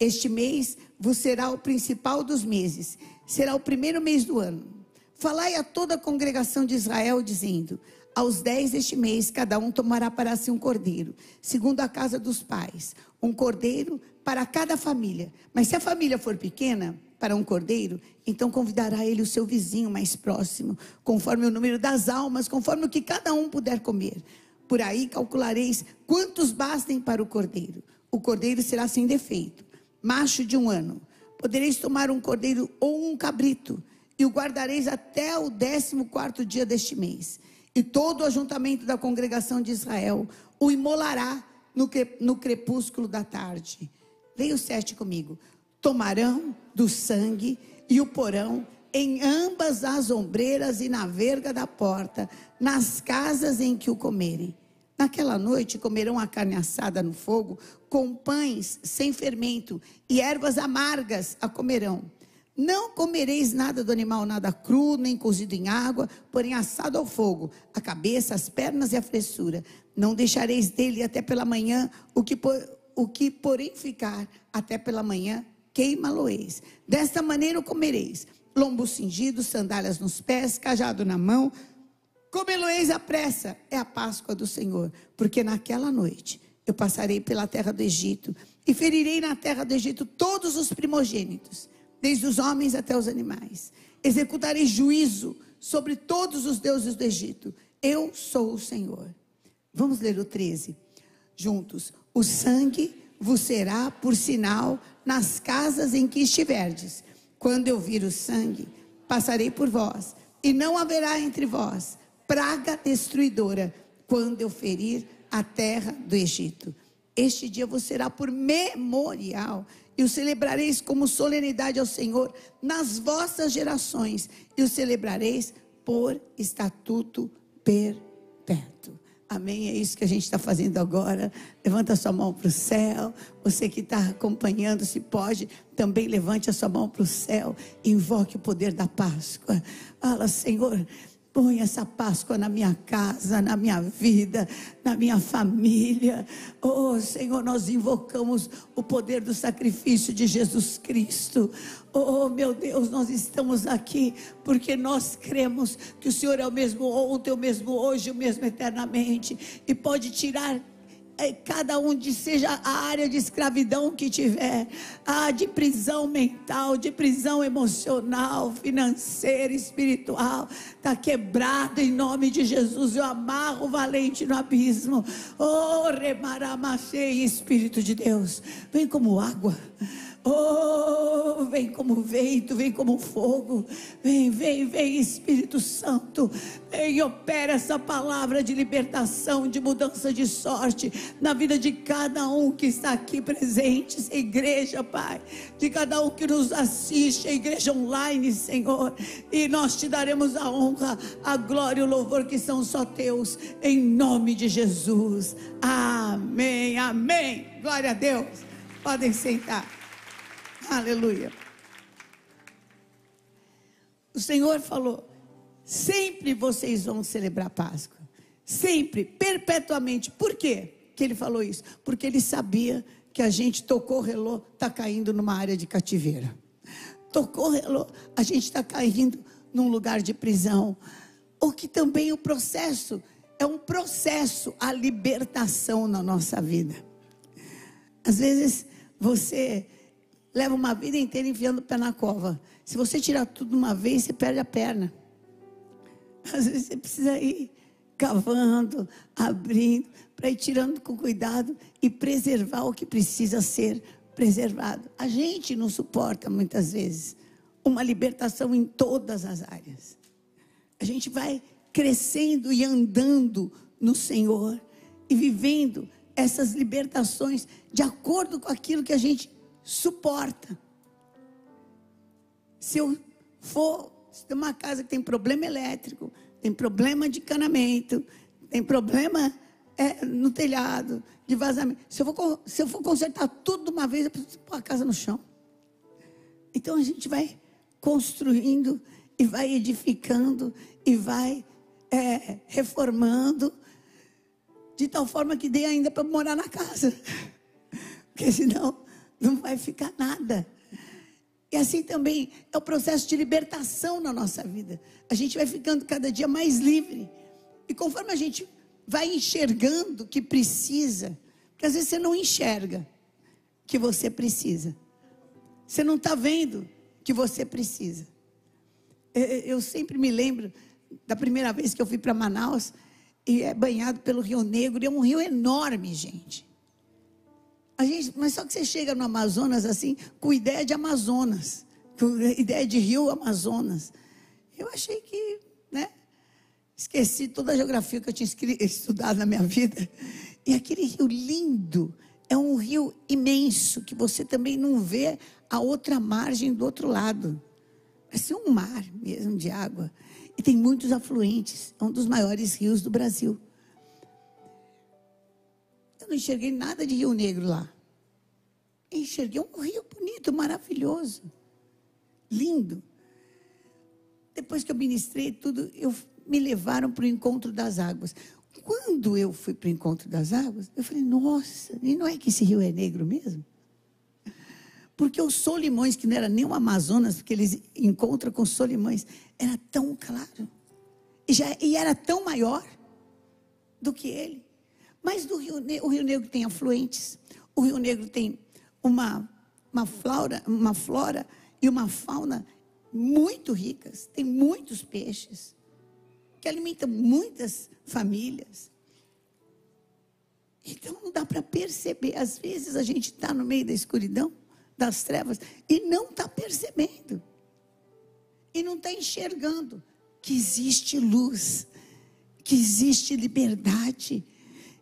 Este mês vos será o principal dos meses, será o primeiro mês do ano. Falai a toda a congregação de Israel, dizendo: Aos dez deste mês, cada um tomará para si um cordeiro, segundo a casa dos pais, um cordeiro para cada família. Mas se a família for pequena, para um cordeiro, então convidará ele o seu vizinho mais próximo, conforme o número das almas, conforme o que cada um puder comer. Por aí calculareis quantos bastem para o cordeiro. O cordeiro será sem defeito, macho de um ano. Podereis tomar um cordeiro ou um cabrito, e o guardareis até o décimo quarto dia deste mês. E todo o ajuntamento da congregação de Israel o imolará no, crepúsculo da tarde. Veio sete comigo tomarão do sangue e o porão em ambas as ombreiras e na verga da porta, nas casas em que o comerem. Naquela noite comerão a carne assada no fogo, com pães sem fermento e ervas amargas a comerão. Não comereis nada do animal, nada cru, nem cozido em água, porém assado ao fogo, a cabeça, as pernas e a fressura. Não deixareis dele até pela manhã, o que, o que porém ficar até pela manhã, queima-lo-eis. Desta maneira o comereis: lombo cingido, sandálias nos pés, cajado na mão. Comê-lo-eis à pressa, é a Páscoa do Senhor, porque naquela noite eu passarei pela terra do Egito e ferirei na terra do Egito todos os primogênitos, desde os homens até os animais. Executarei juízo sobre todos os deuses do Egito. Eu sou o Senhor. Vamos ler o 13 juntos. O sangue vos será por sinal nas casas em que estiverdes. Quando eu vir o sangue, passarei por vós, e não haverá entre vós praga destruidora, quando eu ferir a terra do Egito. Este dia vos será por memorial, e o celebrareis como solenidade ao Senhor nas vossas gerações, e o celebrareis por estatuto perpétuo. Amém? É isso que a gente está fazendo agora. Levanta a sua mão para o céu. Você que está acompanhando, se pode, também levante a sua mão para o céu. Invoque o poder da Páscoa. Fala, Senhor, Põe essa Páscoa na minha casa, na minha vida, na minha família. Oh, Senhor, nós invocamos o poder do sacrifício de Jesus Cristo. Oh, meu Deus, nós estamos aqui porque nós cremos que o Senhor é o mesmo ontem, o mesmo hoje, o mesmo eternamente e pode tirar cada um de seja a área de escravidão que tiver, ah, de prisão mental, de prisão emocional, financeira, espiritual, está quebrado em nome de Jesus. Eu amarro o valente no abismo. Oh, remaramachei, Espírito de Deus, vem como água. Oh, vem como vento, vem como fogo. Vem, vem, vem, Espírito Santo. Vem opera essa palavra de libertação, de mudança de sorte na vida de cada um que está aqui presente, igreja, Pai. De cada um que nos assiste, a igreja online, Senhor. E nós te daremos a honra, a glória e o louvor que são só teus, em nome de Jesus. Amém, amém. Glória a Deus. Podem sentar. Aleluia. O Senhor falou: sempre vocês vão celebrar Páscoa. Sempre, perpetuamente. Por quê que ele falou isso? Porque ele sabia que a gente tocou relô, está caindo numa área de cativeiro. Tocou relô, a gente está caindo num lugar de prisão. O que também o processo é um processo a libertação na nossa vida. Às vezes você leva uma vida inteira enfiando o pé na cova. Se você tirar tudo de uma vez, você perde a perna. Às vezes você precisa ir cavando, abrindo, para ir tirando com cuidado e preservar o que precisa ser preservado. A gente não suporta muitas vezes uma libertação em todas as áreas. A gente vai crescendo e andando no Senhor e vivendo essas libertações de acordo com aquilo que a gente suporta. Se eu for, se tem uma casa que tem problema elétrico, tem problema de encanamento, tem problema é, no telhado, de vazamento. Se eu, for, se eu for consertar tudo de uma vez, eu preciso pôr a casa no chão. Então a gente vai construindo e vai edificando e vai é, reformando de tal forma que dê ainda para morar na casa. Porque senão Não vai ficar nada. E assim também é o processo de libertação na nossa vida. A gente vai ficando cada dia mais livre. E conforme a gente vai enxergando que precisa, porque às vezes você não enxerga que você precisa. Você não está vendo que você precisa. Eu sempre me lembro da primeira vez que eu fui para Manaus e é banhado pelo Rio Negro, e é um rio enorme, gente. A gente, mas só que você chega no Amazonas assim, com ideia de Amazonas, com ideia de rio Amazonas. Eu achei que, né? Esqueci toda a geografia que eu tinha estudado na minha vida. E aquele rio lindo, é um rio imenso, que você também não vê a outra margem do outro lado. Parece um mar mesmo de água. E tem muitos afluentes. É um dos maiores rios do Brasil não enxerguei nada de Rio Negro lá. Enxerguei um rio bonito, maravilhoso, lindo. Depois que eu ministrei tudo, eu, me levaram para o encontro das águas. Quando eu fui para o encontro das águas, eu falei, nossa, e não é que esse rio é negro mesmo? Porque os Solimões, que não era nem o Amazonas, porque eles encontram com Solimões, era tão claro. E, já, e era tão maior do que ele. Mas do Rio, o Rio Negro tem afluentes, o Rio Negro tem uma, uma, flora, uma flora e uma fauna muito ricas, tem muitos peixes, que alimentam muitas famílias. Então não dá para perceber. Às vezes a gente está no meio da escuridão, das trevas, e não está percebendo. E não está enxergando que existe luz, que existe liberdade,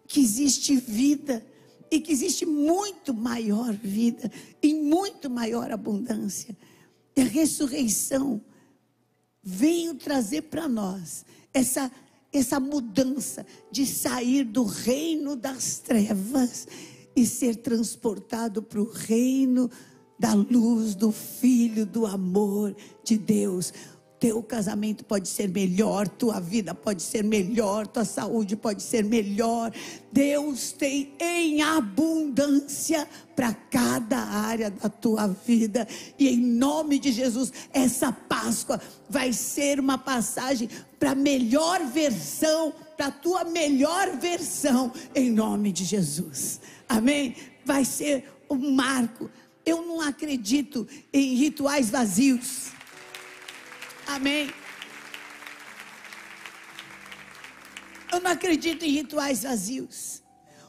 que existe vida e que existe muito maior vida e muito maior abundância. E a ressurreição veio trazer para nós essa essa mudança de sair do reino das trevas e ser transportado para o reino da luz do Filho do amor de Deus. Teu casamento pode ser melhor, tua vida pode ser melhor, tua saúde pode ser melhor. Deus tem em abundância para cada área da tua vida. E em nome de Jesus, essa Páscoa vai ser uma passagem para a melhor versão, para a tua melhor versão, em nome de Jesus. Amém? Vai ser um marco. Eu não acredito em rituais vazios. Amém. Eu não acredito em rituais vazios.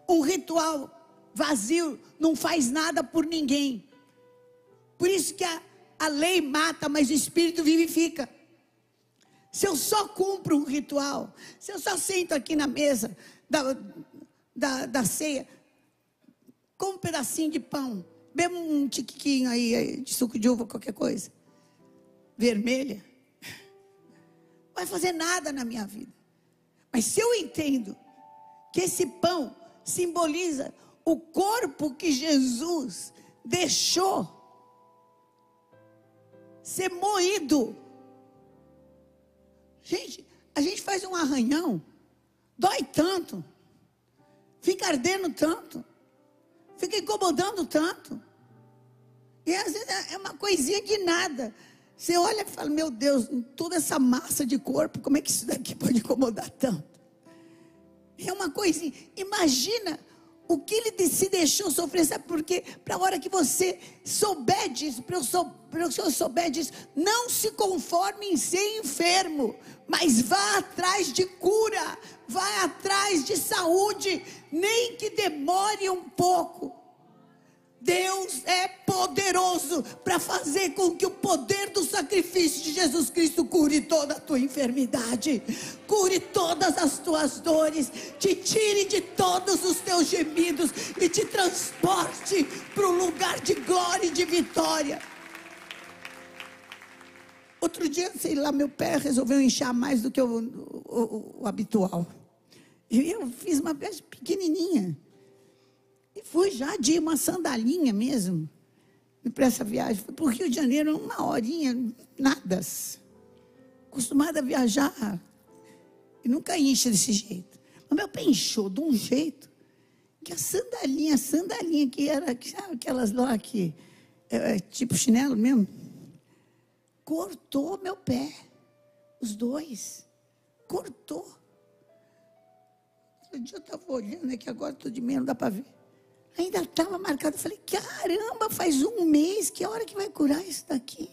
Um ritual vazio não faz nada por ninguém. Por isso que a, a lei mata, mas o espírito vivifica. Se eu só cumpro um ritual, se eu só sento aqui na mesa da, da, da ceia, com um pedacinho de pão, bebo um tiquinho aí de suco de uva, qualquer coisa, vermelha, vai fazer nada na minha vida. Mas se eu entendo que esse pão simboliza o corpo que Jesus deixou ser moído. Gente, a gente faz um arranhão, dói tanto, fica ardendo tanto, fica incomodando tanto. E às vezes é uma coisinha de nada. Você olha e fala, meu Deus, toda essa massa de corpo, como é que isso daqui pode incomodar tanto? É uma coisa, imagina o que ele se deixou sofrer, sabe por quê? Para a hora que você souber disso, para o senhor souber disso, não se conforme em ser enfermo, mas vá atrás de cura, vá atrás de saúde, nem que demore um pouco. Deus é poderoso para fazer com que o poder do sacrifício de Jesus Cristo cure toda a tua enfermidade, cure todas as tuas dores, te tire de todos os teus gemidos e te transporte para um lugar de glória e de vitória. Outro dia, sei lá, meu pé resolveu inchar mais do que o, o, o, o habitual. E eu fiz uma peça pequenininha. E fui já de uma sandalinha mesmo. Para essa viagem. Fui para o Rio de Janeiro, uma horinha, nada. Acostumada a viajar. E nunca incha desse jeito. Mas meu pé inchou de um jeito que a sandalinha, a sandalinha que era, sabe, aquelas lá que, é, é, tipo chinelo mesmo, cortou meu pé. Os dois. Cortou. Um dia eu estava olhando aqui, agora estou de meio, não dá para ver. Ainda estava marcado. Eu falei, caramba, faz um mês, que hora que vai curar isso daqui?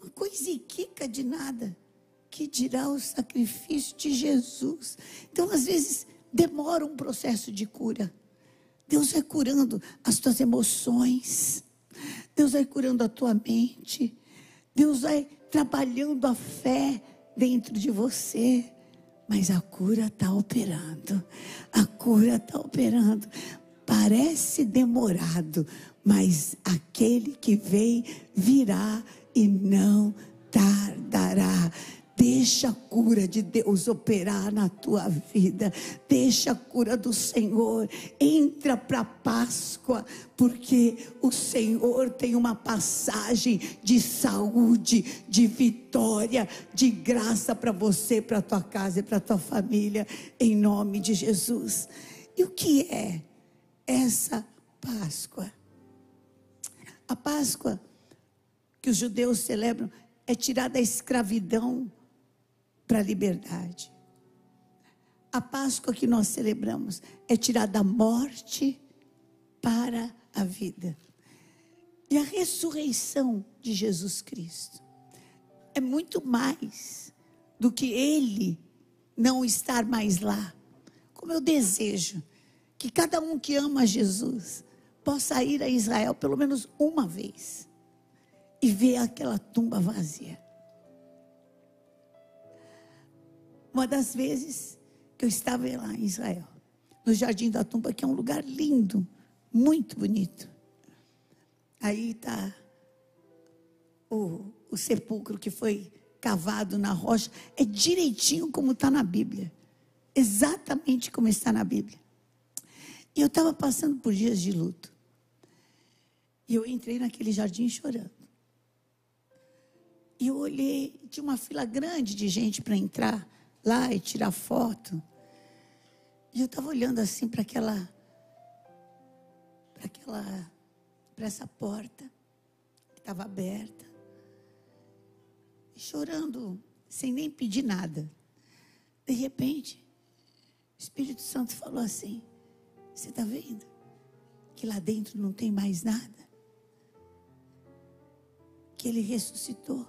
Uma coisiquica de nada. Que dirá o sacrifício de Jesus. Então, às vezes, demora um processo de cura. Deus vai curando as tuas emoções. Deus vai curando a tua mente. Deus vai trabalhando a fé dentro de você. Mas a cura está operando. A cura está operando. Parece demorado, mas aquele que vem virá e não tardará. Deixa a cura de Deus operar na tua vida. Deixa a cura do Senhor. Entra para a Páscoa, porque o Senhor tem uma passagem de saúde, de vitória, de graça para você, para tua casa e para tua família, em nome de Jesus. E o que é essa Páscoa? A Páscoa que os judeus celebram é tirar da escravidão para a liberdade. A Páscoa que nós celebramos é tirar da morte para a vida. E a ressurreição de Jesus Cristo é muito mais do que ele não estar mais lá. Como eu desejo que cada um que ama Jesus possa ir a Israel pelo menos uma vez e ver aquela tumba vazia. Uma das vezes que eu estava lá em Israel, no Jardim da Tumba, que é um lugar lindo, muito bonito. Aí está o, o sepulcro que foi cavado na rocha, é direitinho como está na Bíblia. Exatamente como está na Bíblia. E eu estava passando por dias de luto. E eu entrei naquele jardim chorando. E eu olhei, tinha uma fila grande de gente para entrar lá e tirar foto. E eu estava olhando assim para aquela, para aquela, para essa porta que estava aberta, chorando sem nem pedir nada. De repente, o Espírito Santo falou assim: Você está vendo que lá dentro não tem mais nada? Que ele ressuscitou.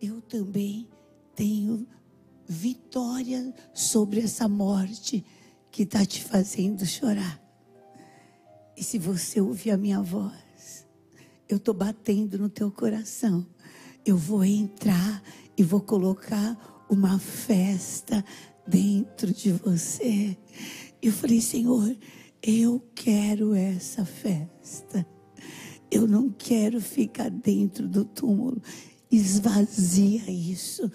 Eu também tenho vitória sobre essa morte que está te fazendo chorar. E se você ouvir a minha voz, eu estou batendo no teu coração. Eu vou entrar e vou colocar uma festa dentro de você. Eu falei, Senhor, eu quero essa festa. Eu não quero ficar dentro do túmulo. Esvazia isso.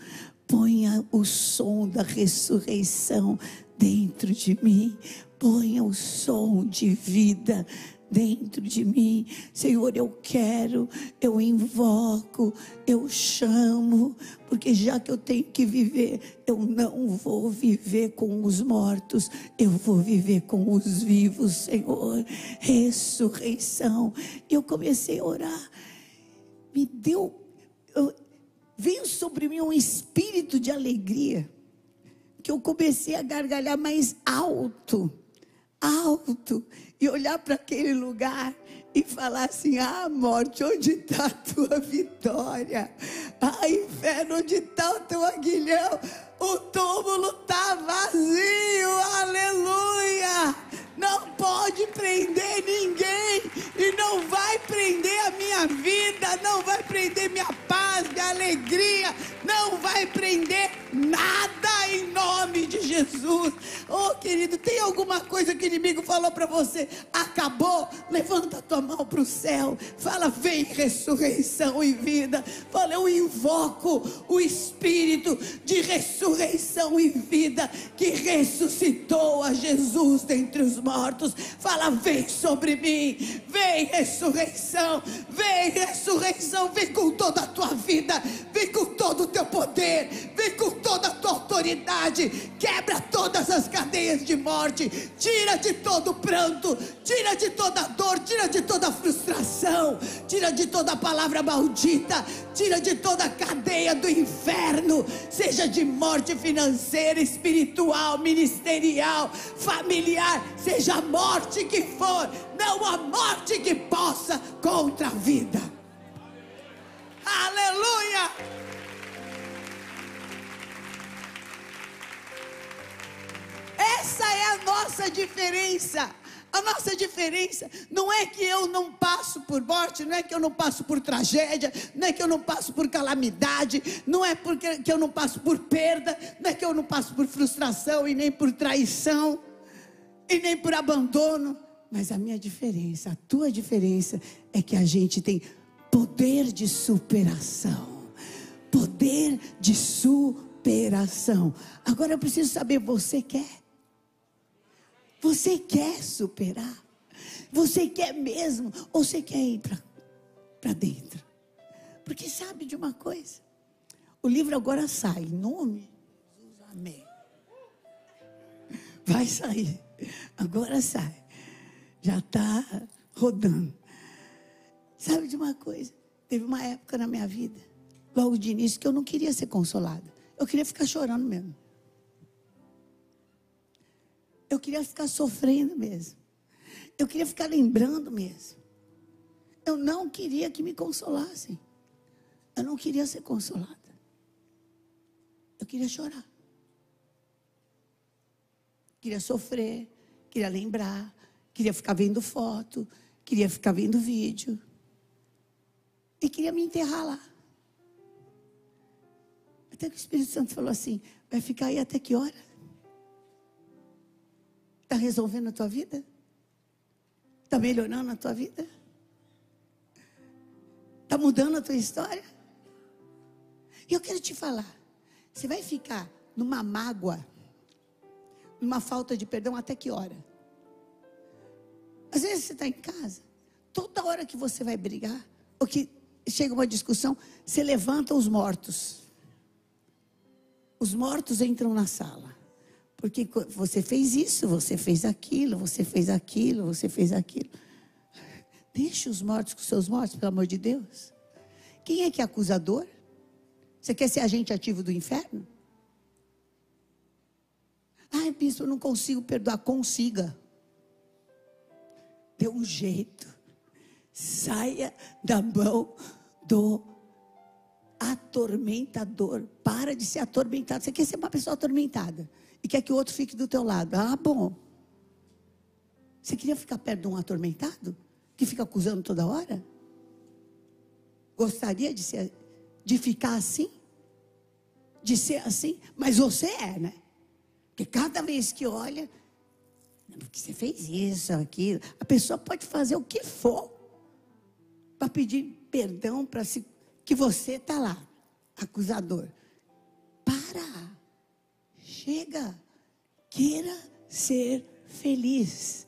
Ponha o som da ressurreição dentro de mim. Ponha o som de vida dentro de mim. Senhor, eu quero, eu invoco, eu chamo, porque já que eu tenho que viver, eu não vou viver com os mortos, eu vou viver com os vivos, Senhor. Ressurreição. Eu comecei a orar. Me deu eu, veio sobre mim um espírito de alegria, que eu comecei a gargalhar mais alto, alto, e olhar para aquele lugar e falar assim: Ah, morte, onde está a tua vitória? Ah, inferno, onde está o teu aguilhão? O túmulo está vazio, aleluia! Não pode prender ninguém e não vai prender a minha vida, não vai prender minha paz, minha alegria, não vai prender nada Jesus. Oh, querido, tem alguma coisa que o inimigo falou para você? Acabou? Levanta a tua mão para o céu. Fala, vem ressurreição e vida. Fala, eu invoco o espírito de ressurreição e vida que ressuscitou a Jesus dentre os mortos. Fala, vem sobre mim. Vem ressurreição. Vem ressurreição. Vem com toda a tua vida. Vem com todo o teu poder. Vem com toda a tua autoridade. Quebra Quebra todas as cadeias de morte. Tira de todo pranto. Tira de toda dor. Tira de toda frustração. Tira de toda palavra maldita. Tira de toda cadeia do inferno. Seja de morte financeira, espiritual, ministerial, familiar. Seja a morte que for. Não a morte que possa contra a vida. Aleluia! Essa é a nossa diferença. A nossa diferença não é que eu não passo por morte, não é que eu não passo por tragédia, não é que eu não passo por calamidade, não é porque que eu não passo por perda, não é que eu não passo por frustração e nem por traição e nem por abandono. Mas a minha diferença, a tua diferença é que a gente tem poder de superação. Poder de superação. Agora eu preciso saber, você quer? Você quer superar? Você quer mesmo? Ou você quer ir para dentro? Porque sabe de uma coisa? O livro agora sai, em nome Jesus, amém. Vai sair, agora sai. Já está rodando. Sabe de uma coisa? Teve uma época na minha vida, logo de início, que eu não queria ser consolada. Eu queria ficar chorando mesmo. Eu queria ficar sofrendo mesmo. Eu queria ficar lembrando mesmo. Eu não queria que me consolassem. Eu não queria ser consolada. Eu queria chorar. Queria sofrer, queria lembrar, queria ficar vendo foto, queria ficar vendo vídeo. E queria me enterrar lá. Até que o Espírito Santo falou assim: vai ficar aí até que hora? Está resolvendo a tua vida? Está melhorando a tua vida? Está mudando a tua história? E eu quero te falar: você vai ficar numa mágoa, numa falta de perdão até que hora? Às vezes você está em casa, toda hora que você vai brigar, ou que chega uma discussão, você levanta os mortos. Os mortos entram na sala. Porque você fez isso, você fez aquilo, você fez aquilo, você fez aquilo. Deixe os mortos com seus mortos, pelo amor de Deus. Quem é que é acusador? Você quer ser agente ativo do inferno? Ai, bispo, eu não consigo perdoar. Consiga. Dê um jeito. Saia da mão do atormentador. Para de ser atormentado. Você quer ser uma pessoa atormentada e quer que o outro fique do teu lado. Ah, bom. Você queria ficar perto de um atormentado? Que fica acusando toda hora? Gostaria de ser, de ficar assim? De ser assim? Mas você é, né? Porque cada vez que olha, porque você fez isso, aquilo, a pessoa pode fazer o que for para pedir perdão para se que você está lá, acusador. Para. Chega, queira ser feliz.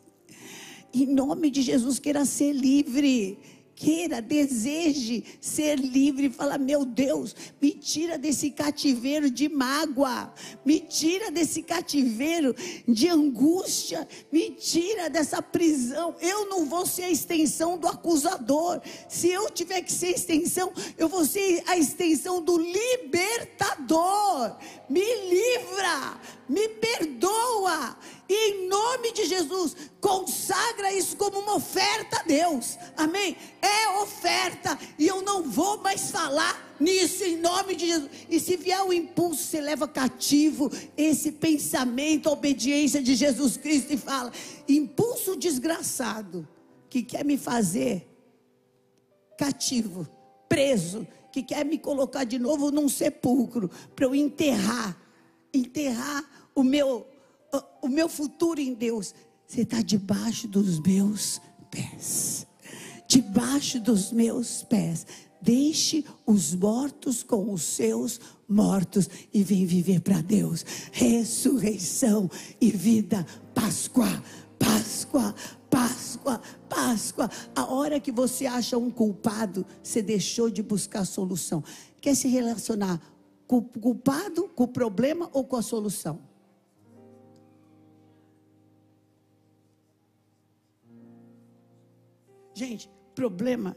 Em nome de Jesus, queira ser livre queira, deseje ser livre. Fala, meu Deus, me tira desse cativeiro de mágoa, me tira desse cativeiro de angústia, me tira dessa prisão. Eu não vou ser a extensão do acusador. Se eu tiver que ser extensão, eu vou ser a extensão do libertador. Me livra, me perdoa. E em nome de Jesus, consagra isso como uma oferta a Deus. Amém? É oferta. E eu não vou mais falar nisso em nome de Jesus. E se vier o impulso, você leva cativo esse pensamento, a obediência de Jesus Cristo e fala: impulso desgraçado que quer me fazer cativo, preso, que quer me colocar de novo num sepulcro para eu enterrar, enterrar o meu o meu futuro em Deus, você está debaixo dos meus pés. Debaixo dos meus pés. Deixe os mortos com os seus mortos e vem viver para Deus. Ressurreição e vida. Páscoa, Páscoa, Páscoa, Páscoa. A hora que você acha um culpado, você deixou de buscar solução. Quer se relacionar com o culpado, com o problema ou com a solução? Gente, problema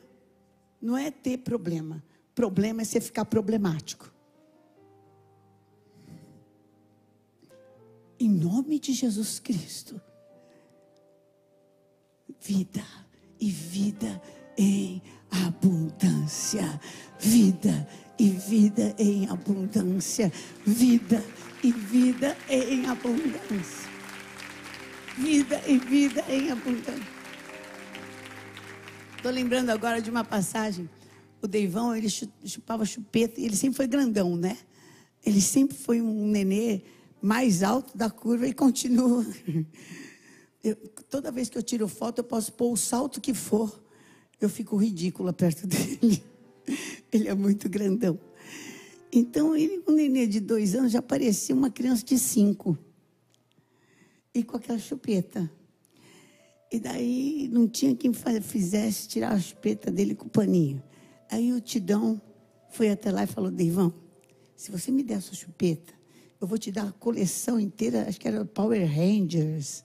não é ter problema. Problema é você ficar problemático. Em nome de Jesus Cristo. Vida e vida em abundância. Vida e vida em abundância. Vida e vida em abundância. Vida e vida em abundância. Estou lembrando agora de uma passagem. O Deivão, ele chupava chupeta, e ele sempre foi grandão, né? Ele sempre foi um nenê mais alto da curva e continua. Eu, toda vez que eu tiro foto, eu posso pôr o salto que for. Eu fico ridícula perto dele. Ele é muito grandão. Então, ele, um nenê de dois anos, já parecia uma criança de cinco. E com aquela chupeta. E daí não tinha quem fizesse tirar a chupeta dele com o paninho. Aí o Tidão foi até lá e falou: Deivão, se você me der a sua chupeta, eu vou te dar a coleção inteira, acho que era Power Rangers,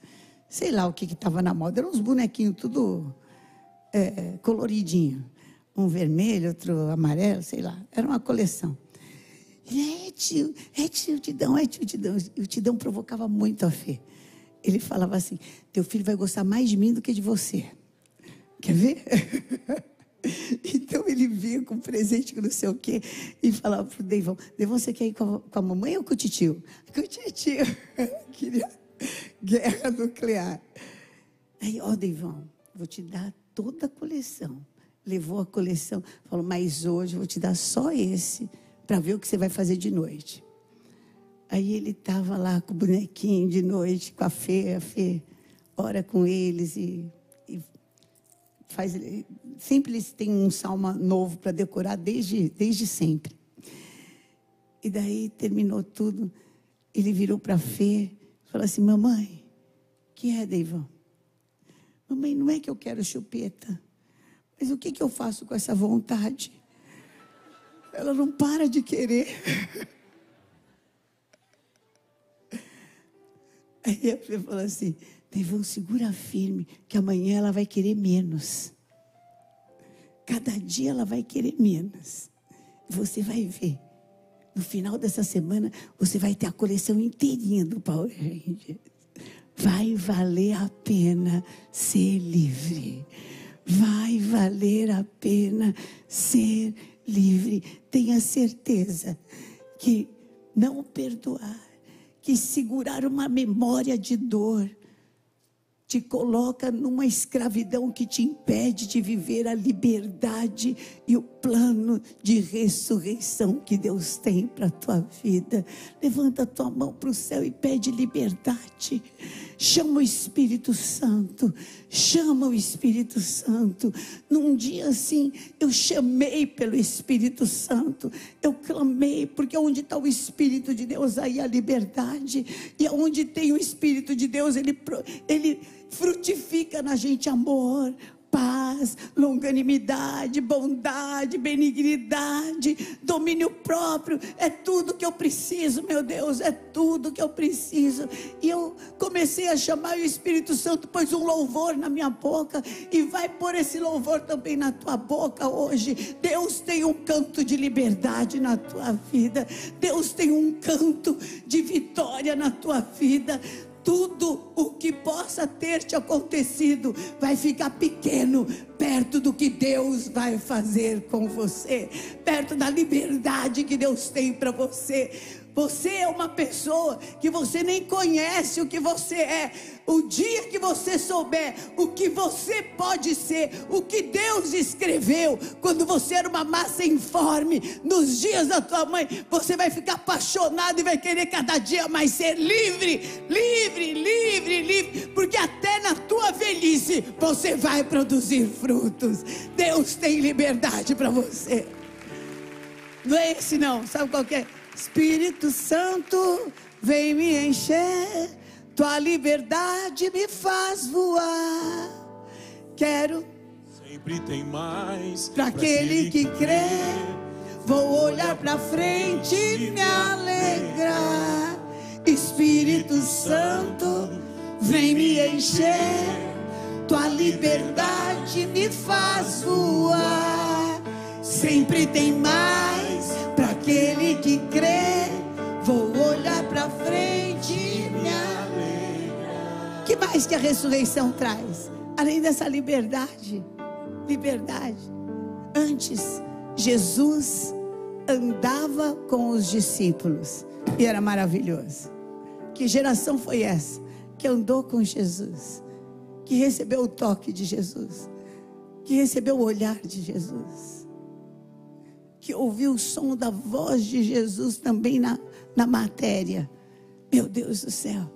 sei lá o que estava na moda. Eram uns bonequinhos tudo é, coloridinho. Um vermelho, outro amarelo, sei lá. Era uma coleção. Ele, é tio, é tio Tidão, é tio Tidão. E o Tidão provocava muito a fé. Ele falava assim: teu filho vai gostar mais de mim do que de você. Quer ver? Então ele vinha com presente com não sei o quê e falava pro Deivão: Deivão, você quer ir com a, com a mamãe ou com o titio? Com o titio. Queria guerra nuclear. Aí, ó, Deivão, vou te dar toda a coleção. Levou a coleção, falou: Mas hoje eu vou te dar só esse para ver o que você vai fazer de noite. Aí ele estava lá com o bonequinho de noite, com a Fê, a Fê ora com eles e, e faz. Sempre eles têm um salmo novo para decorar desde, desde sempre. E daí terminou tudo. Ele virou para a Fê e falou assim: Mamãe, que é, Deivão? Mamãe, não é que eu quero chupeta, mas o que, que eu faço com essa vontade? Ela não para de querer. Aí a Fê falou assim: Devon, segura firme, que amanhã ela vai querer menos. Cada dia ela vai querer menos. Você vai ver. No final dessa semana, você vai ter a coleção inteirinha do Power Rangers. Vai valer a pena ser livre. Vai valer a pena ser livre. Tenha certeza que não perdoar que segurar uma memória de dor te coloca numa escravidão que te impede de viver a liberdade e o plano de ressurreição que Deus tem para a tua vida. Levanta a tua mão para o céu e pede liberdade. Chama o Espírito Santo, chama o Espírito Santo. Num dia assim, eu chamei pelo Espírito Santo, eu clamei, porque onde está o Espírito de Deus, aí a liberdade, e onde tem o Espírito de Deus, ele, ele frutifica na gente amor, paz, longanimidade, bondade, benignidade, domínio próprio. É tudo que eu preciso, meu Deus, é tudo que eu preciso. E eu comecei a chamar o Espírito Santo, pôs um louvor na minha boca e vai pôr esse louvor também na tua boca hoje. Deus tem um canto de liberdade na tua vida. Deus tem um canto de vitória na tua vida tudo o que possa ter te acontecido vai ficar pequeno perto do que Deus vai fazer com você, perto da liberdade que Deus tem para você. Você é uma pessoa que você nem conhece o que você é. O dia que você souber o que você pode ser, o que Deus escreveu, quando você era uma massa informe, nos dias da tua mãe, você vai ficar apaixonado e vai querer cada dia mais ser livre, livre, livre, livre, porque até na tua velhice você vai produzir frutos. Deus tem liberdade para você. Não é esse não, sabe qual é? Espírito Santo, vem me encher, tua liberdade me faz voar. Quero sempre tem mais para aquele que crê. Vou olhar para frente e me alegrar. Espírito Santo, vem me encher, tua liberdade me faz Sempre tem mais para aquele que crê. Vou olhar para frente e me alegrar. Que mais que a ressurreição traz? Além dessa liberdade, liberdade. Antes, Jesus andava com os discípulos e era maravilhoso. Que geração foi essa que andou com Jesus, que recebeu o toque de Jesus, que recebeu o olhar de Jesus, que ouviu o som da voz de Jesus também na, na matéria? Meu Deus do céu,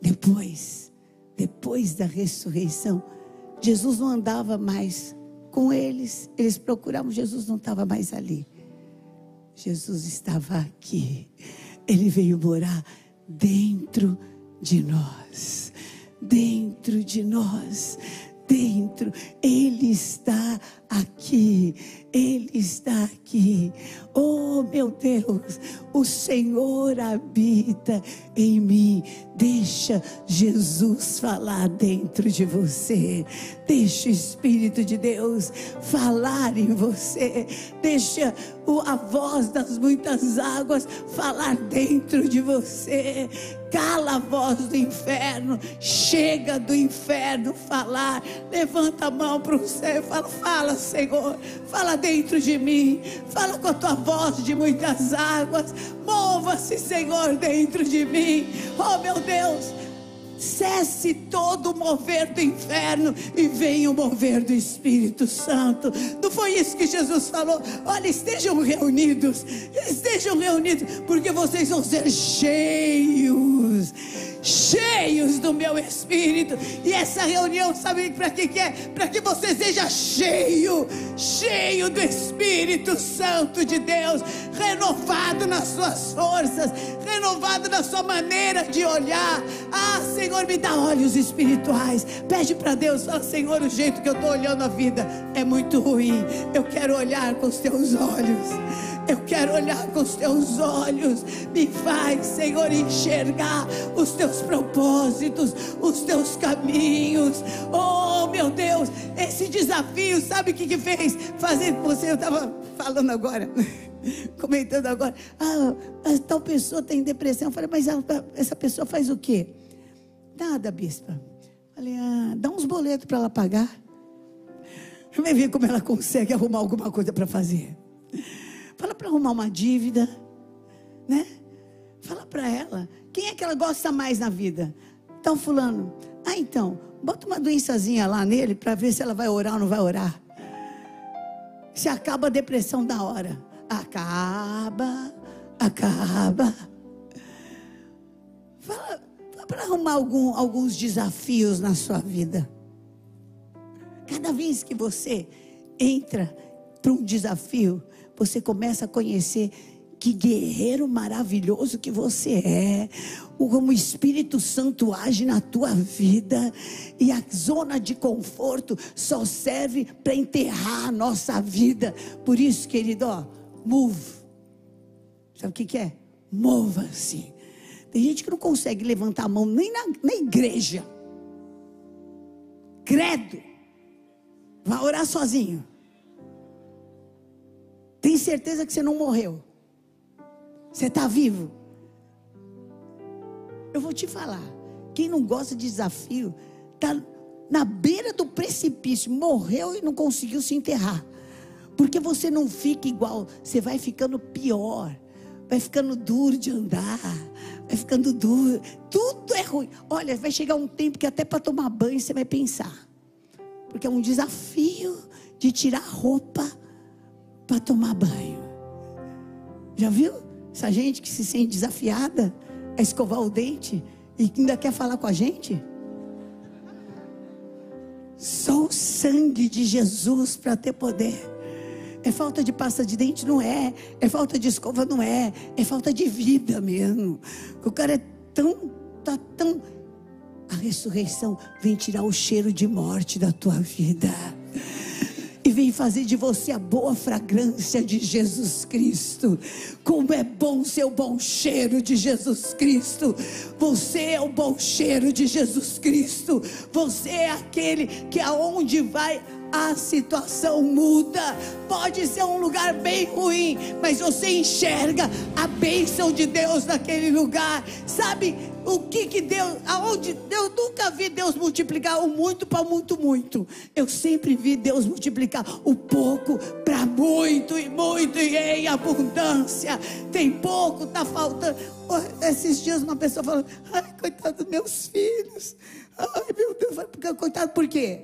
depois, depois da ressurreição, Jesus não andava mais com eles, eles procuravam, Jesus não estava mais ali. Jesus estava aqui. Ele veio morar dentro de nós. Dentro de nós. Dentro. Ele está aqui. Ele está aqui. Oh, meu Deus, o Senhor habita em mim. Deixa Jesus falar dentro de você. Deixa o Espírito de Deus falar em você. Deixa a voz das muitas águas falar dentro de você. Cala a voz do inferno. Chega do inferno falar. Levanta a mão para o céu fala: Fala, Senhor. Fala dentro de mim. Fala com a tua voz de muitas águas. Mova-se, Senhor, dentro de mim. Oh, meu Deus. Cesse todo o mover do inferno e venha o mover do Espírito Santo. Não foi isso que Jesus falou? Olha, estejam reunidos, estejam reunidos, porque vocês vão ser cheios cheios do meu espírito. E essa reunião, sabe para que, que é? Para que você seja cheio, cheio do Espírito Santo de Deus, renovado nas suas forças, renovado na sua maneira de olhar. Ah, Senhor, me dá olhos espirituais. Pede para Deus, fala, Senhor, o jeito que eu estou olhando a vida é muito ruim. Eu quero olhar com os teus olhos. Eu quero olhar com os teus olhos. Me faz, Senhor, enxergar os teus propósitos, os teus caminhos. Oh, meu Deus, esse desafio, sabe o que, que fez? Fazer você, eu estava falando agora. Comentando agora, ah, tal pessoa tem depressão. Eu falei, mas essa pessoa faz o quê? Nada, bispa. Falei, ah, dá uns boletos para ela pagar. Vem ver como ela consegue arrumar alguma coisa para fazer. Fala para arrumar uma dívida, né? Fala para ela. Quem é que ela gosta mais na vida? Então, fulano. Ah, então, bota uma doençazinha lá nele para ver se ela vai orar ou não vai orar. Se acaba a depressão da hora. Acaba, acaba. Fala, fala para arrumar algum, alguns desafios na sua vida. Cada vez que você entra para um desafio, você começa a conhecer que guerreiro maravilhoso que você é, como o Espírito Santo age na tua vida, e a zona de conforto só serve para enterrar a nossa vida. Por isso, querido, ó, move. Sabe o que, que é? Mova-se. Tem gente que não consegue levantar a mão nem na, na igreja. Credo. Vai orar sozinho. Tem certeza que você não morreu? Você está vivo? Eu vou te falar. Quem não gosta de desafio, está na beira do precipício, morreu e não conseguiu se enterrar. Porque você não fica igual, você vai ficando pior, vai ficando duro de andar, vai ficando duro, tudo é ruim. Olha, vai chegar um tempo que até para tomar banho você vai pensar, porque é um desafio de tirar roupa para tomar banho. Já viu? Essa gente que se sente desafiada a escovar o dente e ainda quer falar com a gente? Só o sangue de Jesus para ter poder. É falta de pasta de dente? Não é. É falta de escova? Não é. É falta de vida mesmo. O cara é tão, tá tão. A ressurreição vem tirar o cheiro de morte da tua vida e vem fazer de você a boa fragrância de Jesus Cristo. Como é bom ser o bom cheiro de Jesus Cristo. Você é o bom cheiro de Jesus Cristo. Você é aquele que aonde vai a situação muda. Pode ser um lugar bem ruim, mas você enxerga a bênção de Deus naquele lugar. Sabe o que que Deus, aonde eu nunca vi Deus multiplicar o muito para muito muito. Eu sempre vi Deus multiplicar o pouco para muito e muito e em abundância. Tem pouco, tá faltando. Esses dias uma pessoa falou: "Ai, coitado dos meus filhos". Ai, meu Deus, coitado por quê?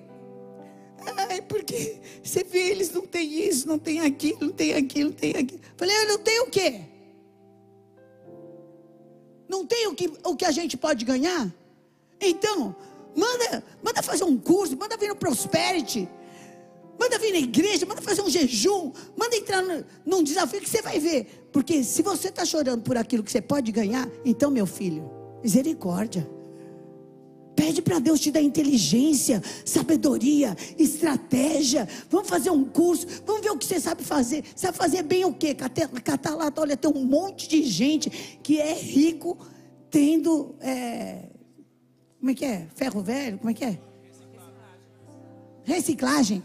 Ai, porque você vê, eles não têm isso, não tem aquilo, não tem aquilo, não tem aquilo. Falei, eu não tenho o quê? Não tem o que, o que a gente pode ganhar? Então, manda, manda fazer um curso, manda vir no Prosperity, manda vir na igreja, manda fazer um jejum, manda entrar no, num desafio que você vai ver. Porque se você está chorando por aquilo que você pode ganhar, então, meu filho, misericórdia. Pede para Deus te dar inteligência, sabedoria, estratégia. Vamos fazer um curso. Vamos ver o que você sabe fazer. Sabe fazer bem o quê? Catar olha, tem um monte de gente que é rico tendo. É, como é que é? Ferro velho? Como é que é? Reciclagem.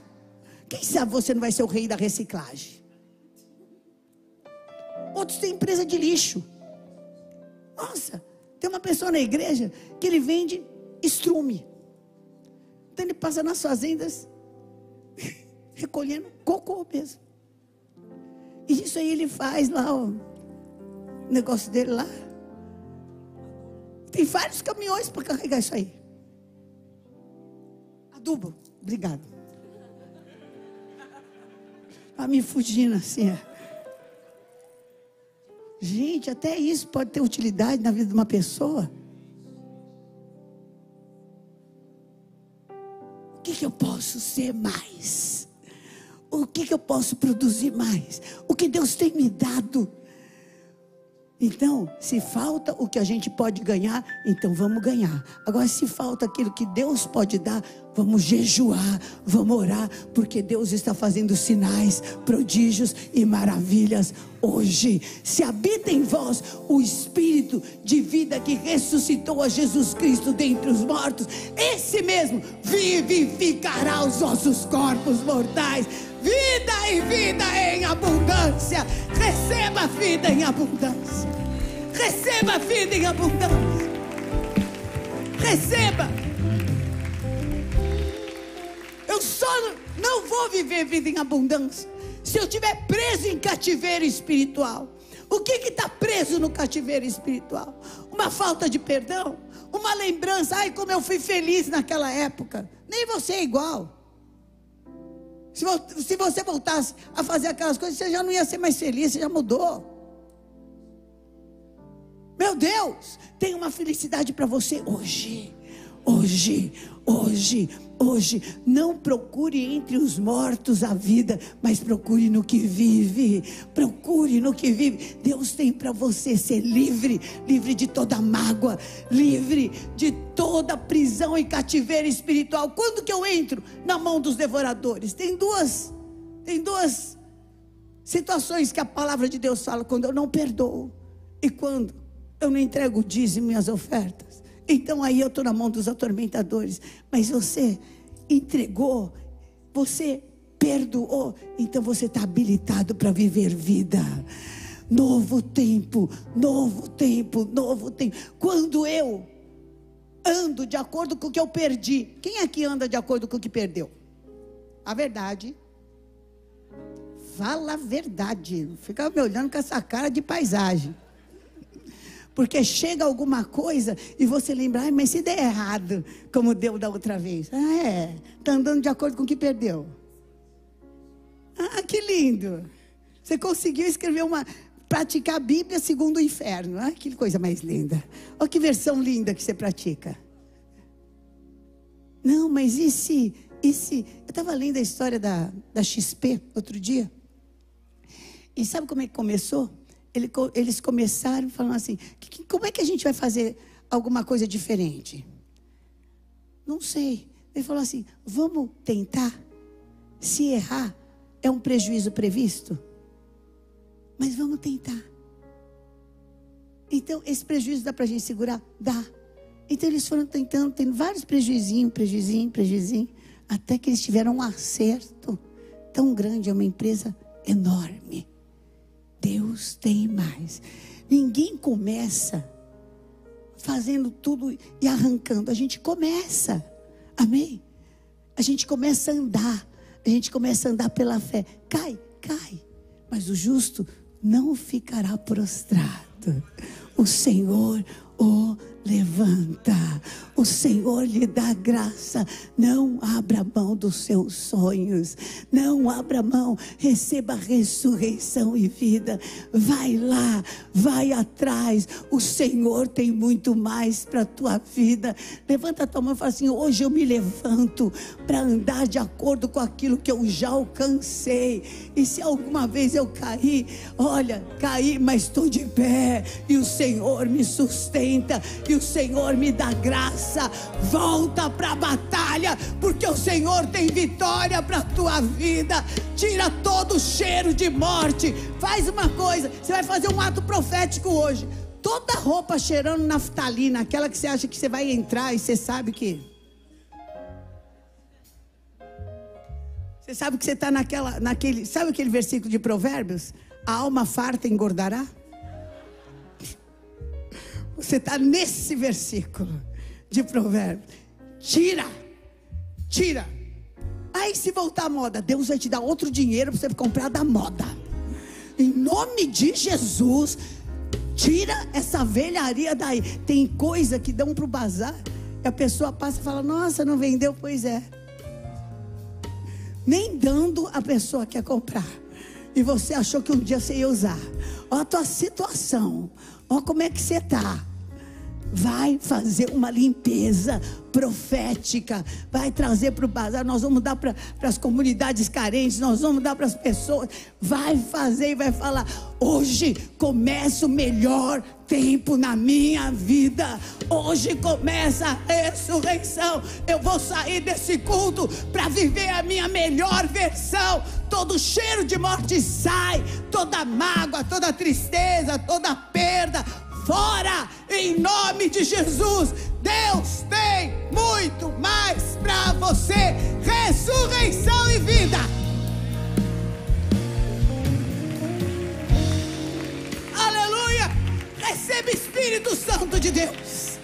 Quem sabe você não vai ser o rei da reciclagem? Outros têm empresa de lixo. Nossa, tem uma pessoa na igreja que ele vende estrume. Então ele passa nas fazendas recolhendo cocô mesmo. E isso aí ele faz lá o negócio dele lá. Tem vários caminhões para carregar isso aí. Adubo, obrigado. Está me fugindo assim. É. Gente, até isso pode ter utilidade na vida de uma pessoa. Que, que eu posso ser mais? O que, que eu posso produzir mais? O que Deus tem me dado? Então, se falta o que a gente pode ganhar, então vamos ganhar. Agora, se falta aquilo que Deus pode dar, vamos jejuar, vamos orar, porque Deus está fazendo sinais, prodígios e maravilhas hoje. Se habita em vós o Espírito de vida que ressuscitou a Jesus Cristo dentre os mortos, esse mesmo vivificará os vossos corpos mortais. Vida e vida em abundância. Receba vida em abundância. Receba vida em abundância. Receba. Eu só não vou viver vida em abundância se eu estiver preso em cativeiro espiritual. O que está preso no cativeiro espiritual? Uma falta de perdão? Uma lembrança, ai, como eu fui feliz naquela época. Nem você é igual. Se você voltasse a fazer aquelas coisas, você já não ia ser mais feliz, você já mudou. Meu Deus, tem uma felicidade para você hoje. Hoje, hoje, hoje. Não procure entre os mortos a vida, mas procure no que vive. Procure no que vive. Deus tem para você ser livre, livre de toda mágoa, livre de toda prisão e cativeiro espiritual. Quando que eu entro na mão dos devoradores? Tem duas, tem duas situações que a palavra de Deus fala quando eu não perdoo e quando eu não entrego o dízimo e as ofertas. Então aí eu estou na mão dos atormentadores. Mas você entregou, você perdoou, então você está habilitado para viver vida. Novo tempo, novo tempo, novo tempo. Quando eu ando de acordo com o que eu perdi, quem aqui anda de acordo com o que perdeu? A verdade. Fala a verdade. Fica me olhando com essa cara de paisagem. Porque chega alguma coisa e você lembra, ah, mas se der errado, como deu da outra vez. Ah, é, está andando de acordo com o que perdeu. Ah, que lindo. Você conseguiu escrever uma. Praticar a Bíblia segundo o inferno. Ah, que coisa mais linda. Olha que versão linda que você pratica. Não, mas e se. E se eu estava lendo a história da, da XP outro dia. E sabe como é que começou? Ele, eles começaram falando assim: que, como é que a gente vai fazer alguma coisa diferente? Não sei. Ele falou assim: vamos tentar. Se errar, é um prejuízo previsto. Mas vamos tentar. Então, esse prejuízo dá para a gente segurar? Dá. Então, eles foram tentando, tendo vários prejuizinhos, prejuizinho, prejuizinho. até que eles tiveram um acerto tão grande, é uma empresa enorme. Deus tem mais. Ninguém começa fazendo tudo e arrancando. A gente começa. Amém? A gente começa a andar. A gente começa a andar pela fé. Cai, cai. Mas o justo não ficará prostrado. O Senhor o levanta. O Senhor lhe dá graça. Não abra mão dos seus sonhos. Não abra mão. Receba ressurreição e vida. Vai lá, vai atrás. O Senhor tem muito mais para a tua vida. Levanta a tua mão e fala assim: hoje eu me levanto para andar de acordo com aquilo que eu já alcancei. E se alguma vez eu cair, olha, caí, mas estou de pé. E o Senhor me sustenta. E o Senhor me dá graça. Volta para a batalha, porque o Senhor tem vitória para tua vida. Tira todo o cheiro de morte. Faz uma coisa, você vai fazer um ato profético hoje. Toda roupa cheirando naftalina, aquela que você acha que você vai entrar e você sabe que Você sabe que você está naquela, naquele, sabe aquele versículo de Provérbios? A alma farta engordará? Você está nesse versículo de Provérbios. Tira, tira. Aí se voltar à moda, Deus vai te dar outro dinheiro para você comprar da moda. Em nome de Jesus, tira essa velharia daí. Tem coisa que dão para o bazar. E a pessoa passa e fala: Nossa, não vendeu? Pois é. Nem dando a pessoa quer comprar. E você achou que um dia você ia usar. Olha a tua situação. Olha como é que você está. Vai fazer uma limpeza profética, vai trazer para o bazar, nós vamos dar para as comunidades carentes, nós vamos dar para as pessoas, vai fazer e vai falar: hoje começa o melhor tempo na minha vida, hoje começa a ressurreição. Eu vou sair desse culto para viver a minha melhor versão. Todo cheiro de morte sai, toda mágoa, toda tristeza, toda perda fora, em nome de Jesus. Deus tem muito mais para você: ressurreição e vida. Aleluia! Receba Espírito Santo de Deus.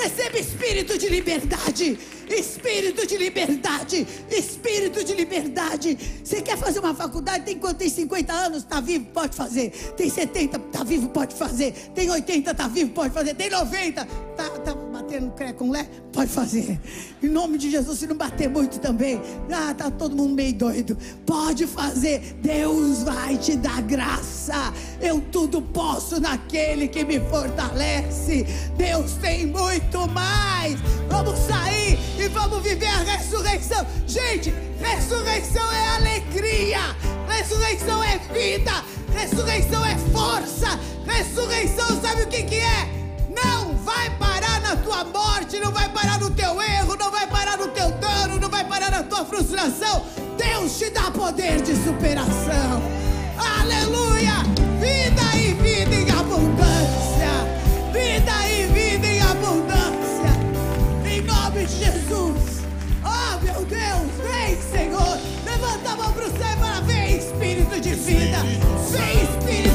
Receba espírito de liberdade espírito de liberdade, espírito de liberdade. Você quer fazer uma faculdade? Tem quanto? Tem 50 anos? Está vivo? Pode fazer. Tem 70? Está vivo? Pode fazer. Tem 80? Está vivo? Pode fazer. Tem 90? Está tá batendo cré com lé? Pode fazer. Em nome de Jesus, se não bater muito também. Ah, tá todo mundo meio doido. Pode fazer. Deus vai te dar graça. Eu tudo posso naquele que me fortalece. Deus tem muito mais. Vamos sair e vamos viver a ressurreição. Gente, ressurreição é alegria, ressurreição é vida, ressurreição é força, ressurreição sabe o que, que é? Vai parar na tua morte, não vai parar no teu erro, não vai parar no teu dano, não vai parar na tua frustração. Deus te dá poder de superação. Aleluia! Vida e vida em abundância. Vida e vida em abundância. Em nome de Jesus. Oh, meu Deus, vem, Senhor. Levanta a mão para o céu e fala: vem, Espírito de vida. Vem, Espírito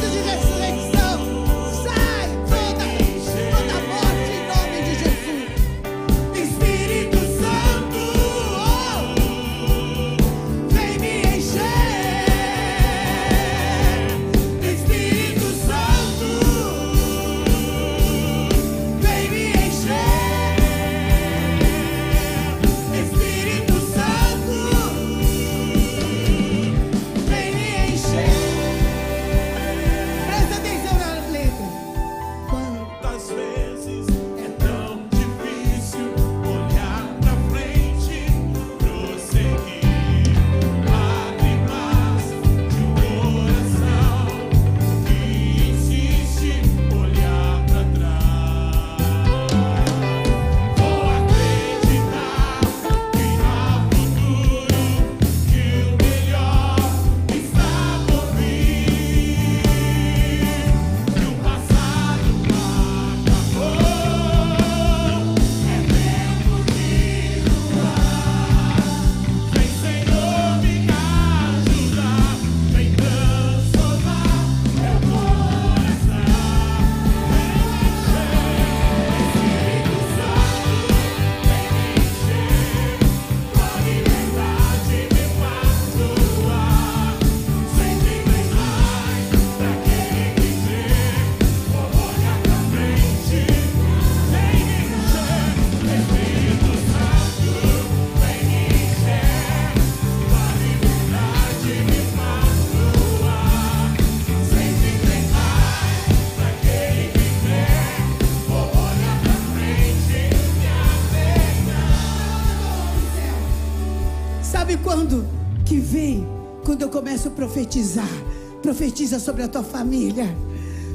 profetizar. Profetiza sobre a tua família.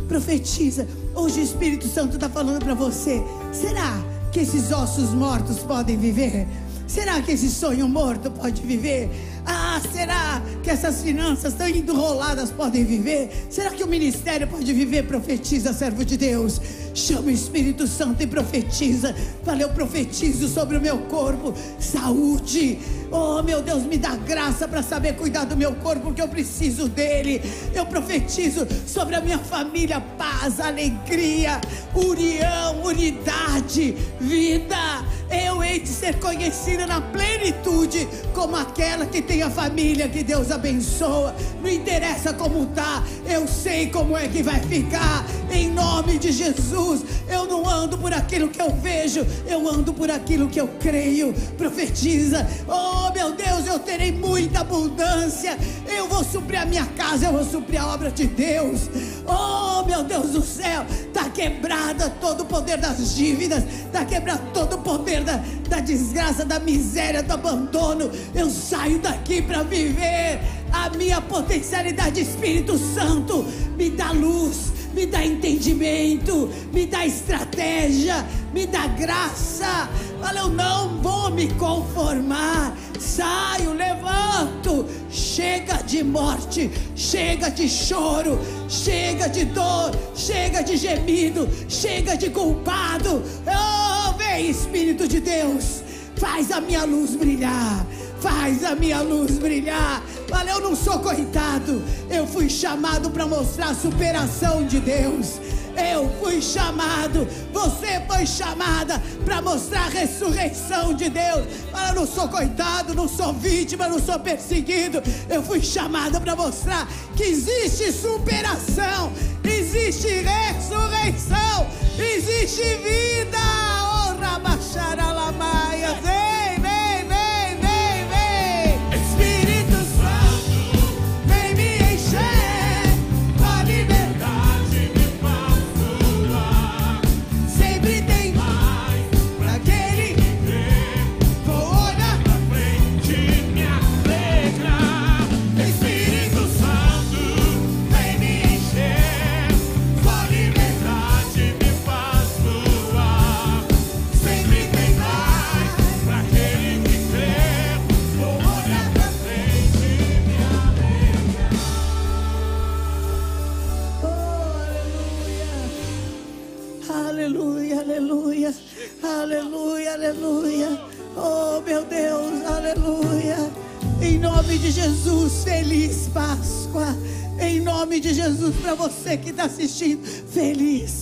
Profetiza. Hoje o Espírito Santo está falando para você. Será que esses ossos mortos podem viver? Será que esse sonho morto pode viver? Ah, será que essas finanças tão enroladas podem viver? Será que o ministério pode viver? Profetiza, servo de Deus. Chama o Espírito Santo e profetiza. Fala, eu profetizo sobre o meu corpo saúde. Oh, meu Deus, me dá graça para saber cuidar do meu corpo, porque eu preciso dele. Eu profetizo sobre a minha família paz, alegria, união, unidade, vida. Eu hei de ser conhecida na plenitude como aquela que tem a família que Deus abençoa. Não interessa como tá, eu sei como é que vai ficar. Em nome de Jesus, eu não ando por aquilo que eu vejo, eu ando por aquilo que eu creio. Profetiza. Oh, meu Deus, eu terei muita abundância. Eu vou suprir a minha casa, eu vou suprir a obra de Deus. Oh, meu Deus do céu, tá quebrada todo o poder das dívidas, tá quebrado todo o poder da, da desgraça, da miséria, do abandono. Eu saio daqui para viver a minha potencialidade. Espírito Santo, me dá luz, me dá entendimento, me dá estratégia, me dá graça. Fala, eu não vou me conformar. Saio, levanto. Chega de morte, chega de choro, chega de dor, chega de gemido, chega de culpado. Oh, vem, Espírito de Deus, faz a minha luz brilhar. Faz a minha luz brilhar. Fala, eu não sou coitado. Eu fui chamado para mostrar a superação de Deus. Eu fui chamado, você foi chamada para mostrar a ressurreição de Deus. Fala, não sou coitado, não sou vítima, não sou perseguido. Eu fui chamada para mostrar que existe superação, existe ressurreição, existe vida. Oh, Rabacharalamaia, vem,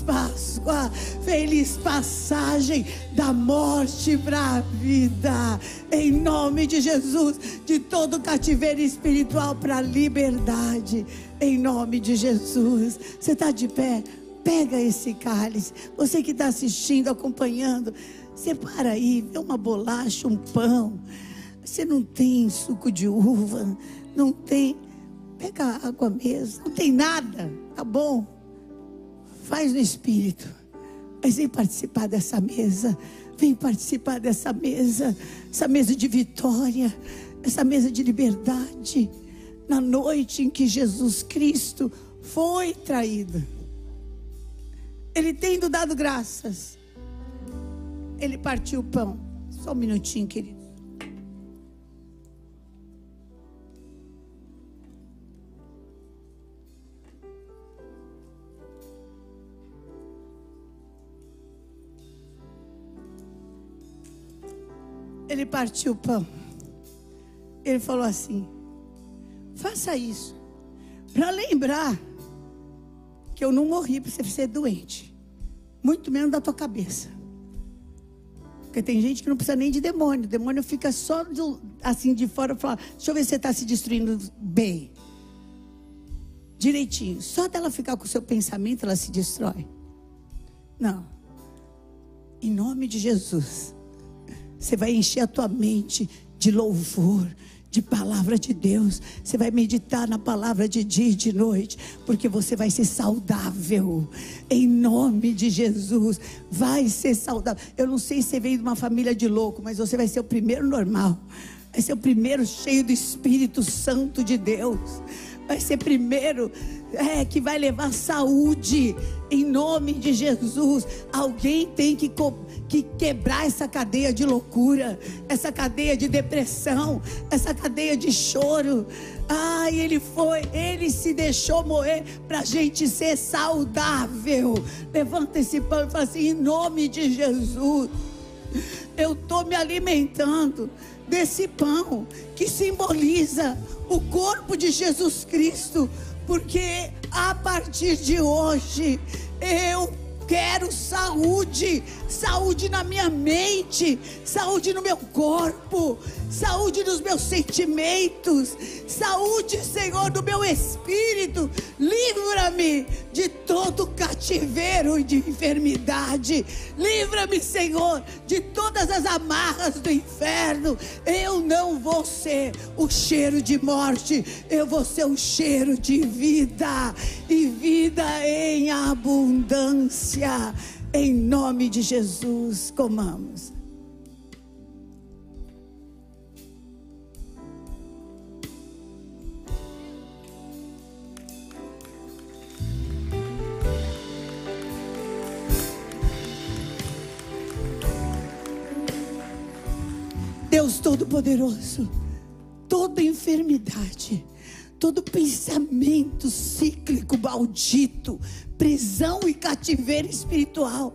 Páscoa, feliz passagem da morte para a vida. Em nome de Jesus, de todo cativeiro espiritual para a liberdade. Em nome de Jesus. Você está de pé? Pega esse cálice. Você que está assistindo, acompanhando, separa aí, vê uma bolacha, um pão. Você não tem suco de uva, não tem. Pega água mesmo, não tem nada, tá bom? Faz no espírito. Mas vem participar dessa mesa. Vem participar dessa mesa. Essa mesa de vitória. Essa mesa de liberdade. Na noite em que Jesus Cristo foi traído. Ele tendo dado graças. Ele partiu o pão. Só um minutinho, querido. Ele partiu o pão. Ele falou assim: faça isso para lembrar que eu não morri para você ser doente, muito menos da tua cabeça. Porque tem gente que não precisa nem de demônio, o demônio fica só do- assim de fora, fala: deixa eu ver se você está se destruindo bem, direitinho. Só dela ficar com o seu pensamento, ela se destrói. Não. Em nome de Jesus. Você vai encher a tua mente de louvor, de palavra de Deus. Você vai meditar na palavra de dia e de noite, porque você vai ser saudável. Em nome de Jesus, vai ser saudável. Eu não sei se você veio de uma família de louco, mas você vai ser o primeiro normal. vai ser o primeiro cheio do Espírito Santo de Deus. Vai ser primeiro é, que vai levar saúde em nome de Jesus. Alguém tem que, que quebrar essa cadeia de loucura, essa cadeia de depressão, essa cadeia de choro. Ai, ele foi, ele se deixou morrer para a gente ser saudável. Levanta esse pão e fala assim: em nome de Jesus eu estou me alimentando desse pão que simboliza o corpo de Jesus Cristo, porque a partir de hoje eu quero saúde, saúde na minha mente, saúde no meu corpo, saúde nos meus sentimentos, saúde, Senhor, do meu espírito. Livra-me de todo cativeiro e de enfermidade. Livra-me, Senhor, de todas as amarras do inferno. Eu não vou ser o cheiro de morte, eu vou ser o cheiro de vida e vida em abundância. Em nome de Jesus, comamos. Todo-Poderoso, toda enfermidade, todo pensamento cíclico maldito, prisão e cativeiro espiritual.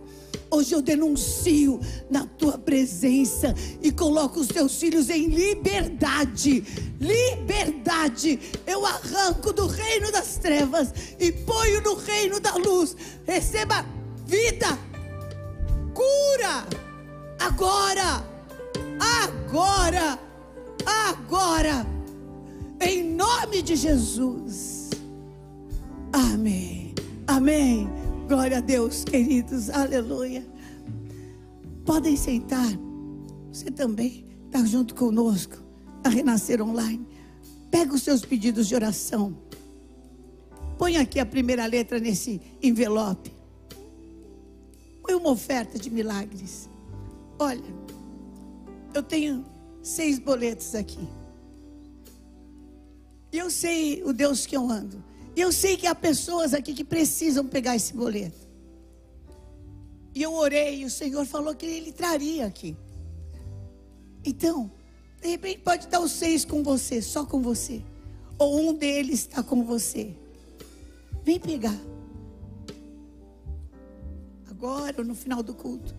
Hoje eu denuncio na tua presença e coloco os teus filhos em liberdade. Liberdade. Eu arranco do reino das trevas e ponho no reino da luz. Receba vida, cura, agora agora, agora, em nome de Jesus. Amém, amém. Glória a Deus, queridos, aleluia. Podem sentar, você também está junto conosco, a Renascer Online. Pega os seus pedidos de oração, põe aqui a primeira letra nesse envelope. Põe uma oferta de milagres. Olha, eu tenho seis boletos aqui. E eu sei o Deus que eu ando. E eu sei que há pessoas aqui que precisam pegar esse boleto. E eu orei e o Senhor falou que Ele traria aqui. Então, de repente pode estar os seis com você, só com você. Ou um deles está com você. Vem pegar. Agora no final do culto.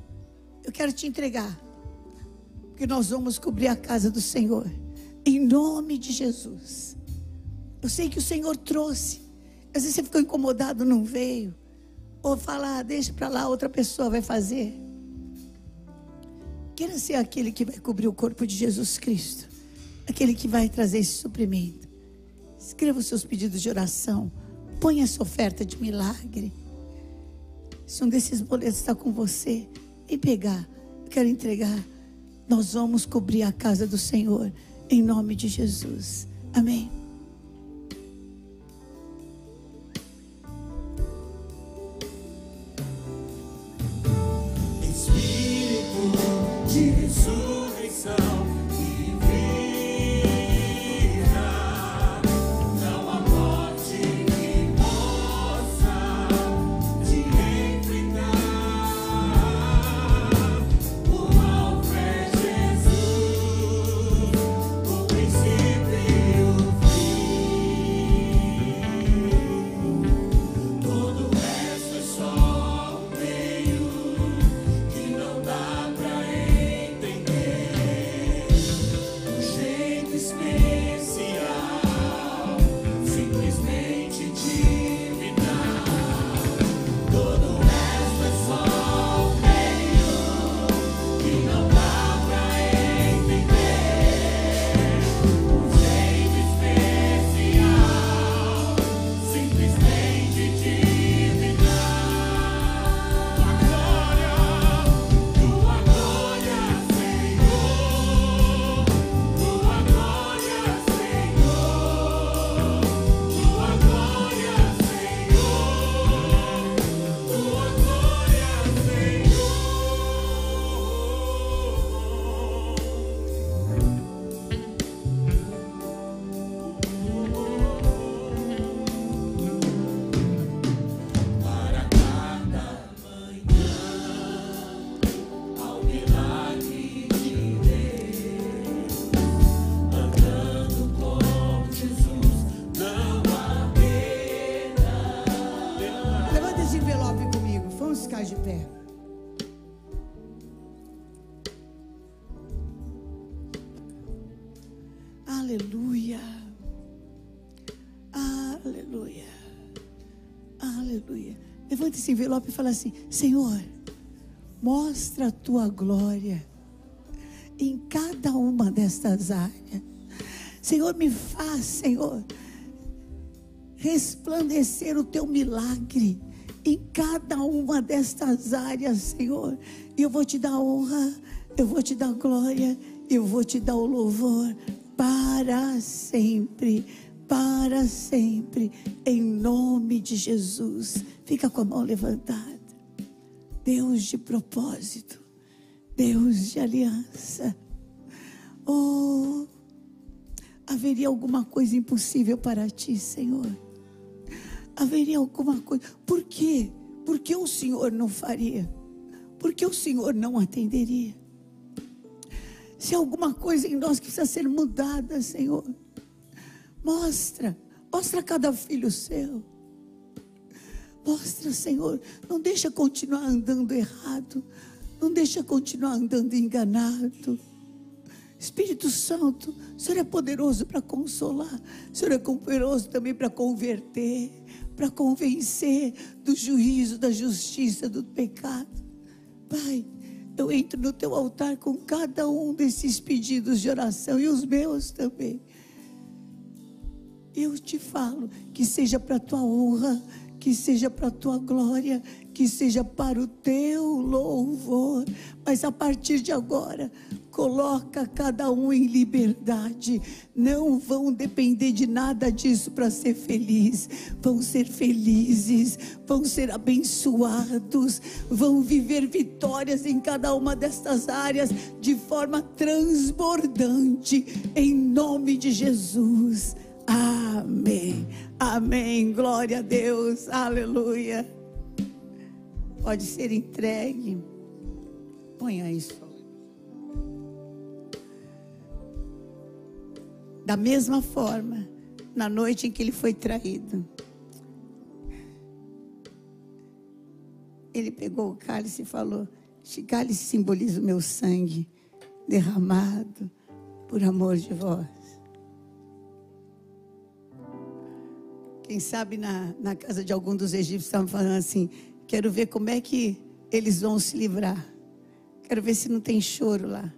Eu quero te entregar que nós vamos cobrir a casa do Senhor, em nome de Jesus. Eu sei que o Senhor trouxe, às vezes você ficou incomodado, não veio, ou falar, deixa para lá, outra pessoa vai fazer. Queira ser aquele que vai cobrir o corpo de Jesus Cristo, aquele que vai trazer esse suprimento. Escreva os seus pedidos de oração, ponha essa oferta de milagre. Se um desses boletos está com você, vem pegar, eu quero entregar nós vamos cobrir a casa do Senhor em nome de Jesus. Amém. Envelope e fala assim: Senhor, mostra a tua glória em cada uma destas áreas. Senhor, me faz, Senhor, resplandecer o teu milagre em cada uma destas áreas, Senhor. E eu vou te dar honra, eu vou te dar glória, eu vou te dar o louvor para sempre, para sempre, em nome de Jesus. Fica com a mão levantada. Deus de propósito, Deus de aliança. Oh, haveria alguma coisa impossível para ti, Senhor? Haveria alguma coisa. Por quê? Por que o Senhor não faria? Por que o Senhor não atenderia? Se há alguma coisa em nós que precisa ser mudada, Senhor, mostra, mostra a cada filho seu. Mostra, Senhor, não deixa continuar andando errado, não deixa continuar andando enganado. Espírito Santo, o Senhor é poderoso para consolar, o Senhor é poderoso também para converter, para convencer do juízo, da justiça, do pecado. Pai, eu entro no teu altar com cada um desses pedidos de oração e os meus também. Eu te falo que seja para a tua honra, que seja para a tua glória, que seja para o teu louvor. Mas a partir de agora, coloca cada um em liberdade. Não vão depender de nada disso para ser feliz. Vão ser felizes, vão ser abençoados, vão viver vitórias em cada uma destas áreas de forma transbordante, em nome de Jesus. Amém. Amém. Glória a Deus. Aleluia. Pode ser entregue. Ponha isso. Da mesma forma, na noite em que ele foi traído, ele pegou o cálice e falou: Este cálice simboliza o meu sangue derramado por amor de vós. Quem sabe na, na casa de algum dos egípcios estavam falando assim: quero ver como é que eles vão se livrar. Quero ver se não tem choro lá.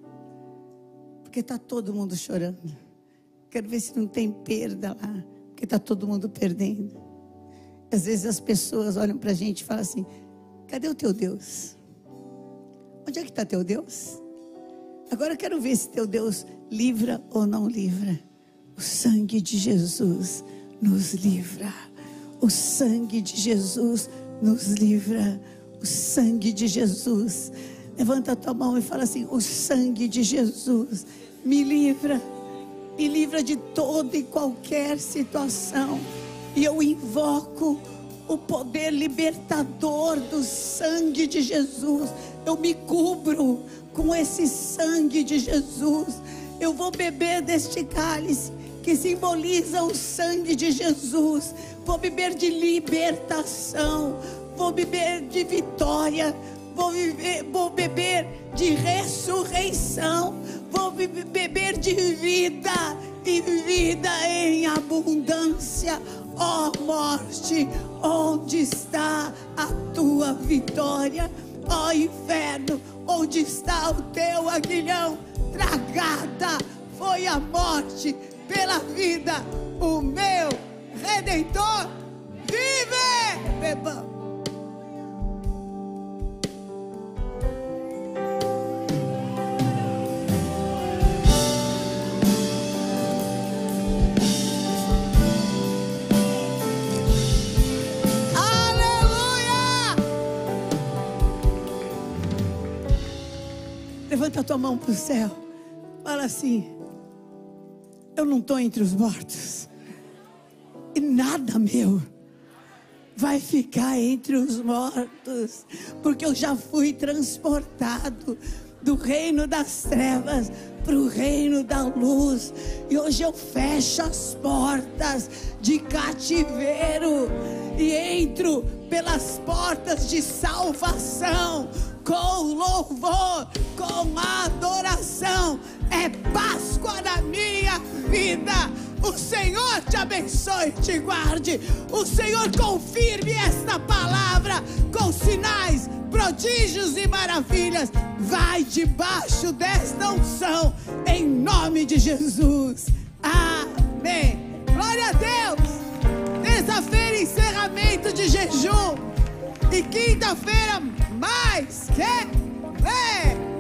Porque está todo mundo chorando. Quero ver se não tem perda lá. Porque está todo mundo perdendo. Às vezes as pessoas olham para a gente e falam assim: cadê o teu Deus? Onde é que está teu Deus? Agora eu quero ver se teu Deus livra ou não livra. O sangue de Jesus nos livra. O sangue de Jesus nos livra. O sangue de Jesus. Levanta a tua mão e fala assim: O sangue de Jesus me livra. Me livra de toda e qualquer situação. E eu invoco o poder libertador do sangue de Jesus. Eu me cubro com esse sangue de Jesus. Eu vou beber deste cálice que simboliza o sangue de Jesus. Vou beber de libertação, vou beber de vitória, vou, viver, vou beber de ressurreição, vou be- beber de vida e vida em abundância. Ó morte, onde está a tua vitória? Ó inferno, onde está o teu aguilhão? Tragada foi a morte pela vida, o meu redentor vive! Bebam. Aleluia! Levanta a tua mão para o céu. Fala assim: Eu não estou entre os mortos. E nada meu vai ficar entre os mortos, porque eu já fui transportado do reino das trevas para o reino da luz, e hoje eu fecho as portas de cativeiro e entro pelas portas de salvação, com louvor, com adoração. É Páscoa na minha vida. O Senhor te abençoe e te guarde. O Senhor confirme esta palavra com sinais, prodígios e maravilhas. Vai debaixo desta unção, em nome de Jesus. Amém. Glória a Deus. Terça-feira, encerramento de jejum. E quinta-feira, mais que vem.